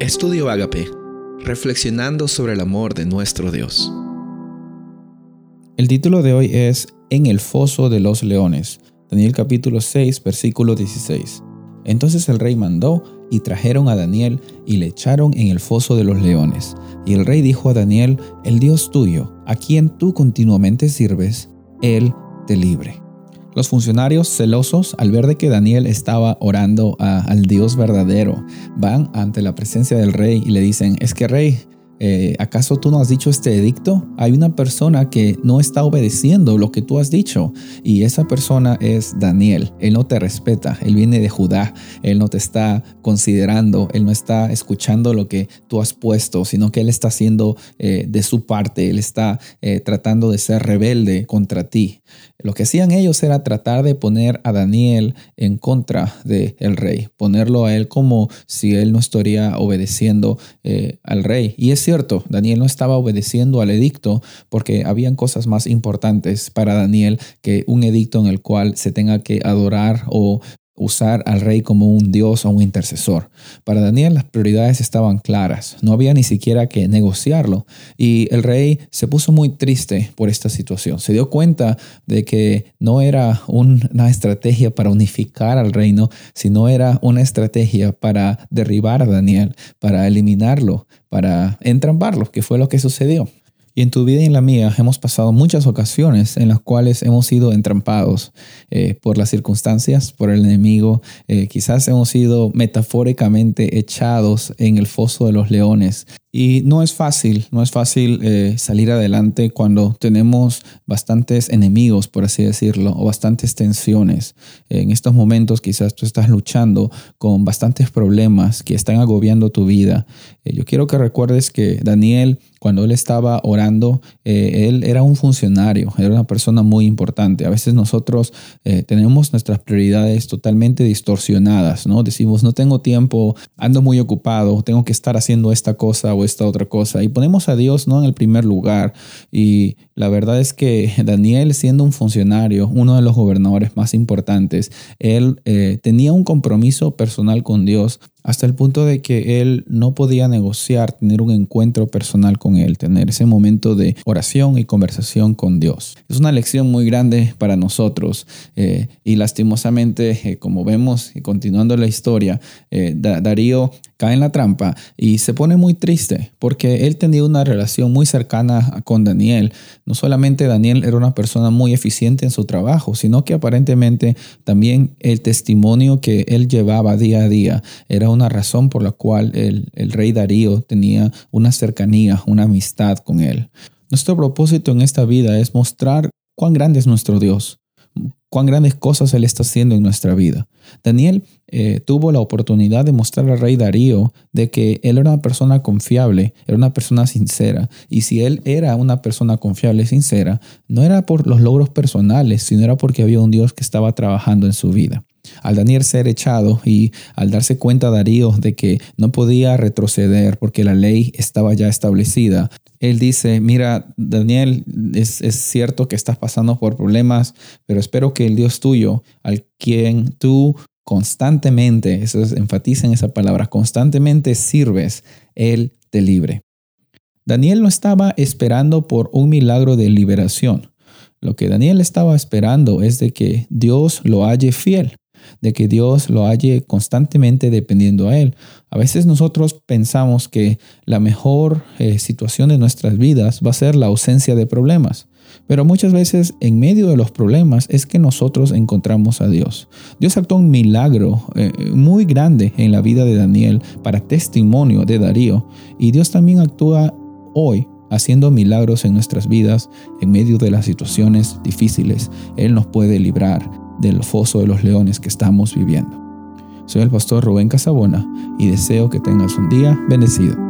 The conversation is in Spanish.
Estudio Agape, reflexionando sobre el amor de nuestro Dios. El título de hoy es En el foso de los leones, Daniel capítulo 6, versículo 16. Entonces el rey mandó y trajeron a Daniel y le echaron en el foso de los leones. Y el rey dijo a Daniel, el Dios tuyo, a quien tú continuamente sirves, él te libre. Los funcionarios celosos, al ver de que Daniel estaba orando al Dios verdadero, van ante la presencia del rey y le dicen, es que rey, eh, ¿acaso tú no has dicho este edicto? Hay una persona que no está obedeciendo lo que tú has dicho y esa persona es Daniel. Él no te respeta, él viene de Judá, él no te está considerando, él no está escuchando lo que tú has puesto, sino que él está haciendo eh, de su parte, él está eh, tratando de ser rebelde contra ti. Lo que hacían ellos era tratar de poner a Daniel en contra del el rey, ponerlo a él como si él no estaría obedeciendo al rey. Y es cierto, Daniel no estaba obedeciendo al edicto porque habían cosas más importantes para Daniel que un edicto en el cual se tenga que adorar o usar al rey como un dios o un intercesor. Para Daniel las prioridades estaban claras, no había ni siquiera que negociarlo y el rey se puso muy triste por esta situación. Se dio cuenta de que no era una estrategia para unificar al reino, sino era una estrategia para derribar a Daniel, para eliminarlo, para entramparlo, que fue lo que sucedió. Y en tu vida y en la mía hemos pasado muchas ocasiones en las cuales hemos sido entrampados eh, por las circunstancias, por el enemigo. Eh, quizás hemos sido metafóricamente echados en el foso de los leones. Y no es fácil, no es fácil eh, salir adelante cuando tenemos bastantes enemigos, por así decirlo, o bastantes tensiones. En estos momentos quizás tú estás luchando con bastantes problemas que están agobiando tu vida. yo quiero que recuerdes que Daniel cuando él estaba orando, eh, él era un funcionario, era una persona muy importante. A veces nosotros eh, tenemos nuestras prioridades totalmente distorsionadas, ¿no? Decimos, no tengo tiempo, ando muy ocupado, tengo que estar haciendo esta cosa o esta otra cosa. Y ponemos a Dios, ¿no? En el primer lugar. Y la verdad es que Daniel, siendo un funcionario, uno de los gobernadores más importantes, él eh, tenía un compromiso personal con Dios hasta el punto de que él no podía negociar, tener un encuentro personal con él, tener ese momento de oración y conversación con Dios. Es una lección muy grande para nosotros eh, y lastimosamente, eh, como vemos, y continuando la historia, eh, Darío cae en la trampa y se pone muy triste porque él tenía una relación muy cercana con Daniel. No solamente Daniel era una persona muy eficiente en su trabajo, sino que aparentemente también el testimonio que él llevaba día a día era una razón por la cual el, el rey Darío tenía una cercanía, una amistad con él. Nuestro propósito en esta vida es mostrar cuán grande es nuestro Dios, cuán grandes cosas Él está haciendo en nuestra vida. Daniel eh, tuvo la oportunidad de mostrar al rey Darío de que él era una persona confiable, era una persona sincera. Y si él era una persona confiable, sincera, no era por los logros personales, sino era porque había un Dios que estaba trabajando en su vida. Al Daniel ser echado y al darse cuenta Darío de que no podía retroceder porque la ley estaba ya establecida, él dice, mira, Daniel, es, cierto que estás pasando por problemas, pero espero que el Dios tuyo, al quien tú constantemente, eso es, esa palabra, constantemente sirves, Él te libre. Daniel no estaba esperando por un milagro de liberación. Lo que Daniel estaba esperando es de que Dios lo halle fiel de que Dios lo halle constantemente dependiendo a Él. A veces nosotros pensamos que la mejor eh, situación de nuestras vidas va a ser la ausencia de problemas. Pero muchas veces en medio de los problemas es que nosotros encontramos a Dios. Dios actuó un milagro eh, muy grande en la vida de Daniel para testimonio de Darío. Y Dios también actúa hoy haciendo milagros en nuestras vidas en medio de las situaciones difíciles. Él nos puede librar del foso de los leones que estamos viviendo. Soy el pastor Rubén Casabona y deseo que tengas un día bendecido.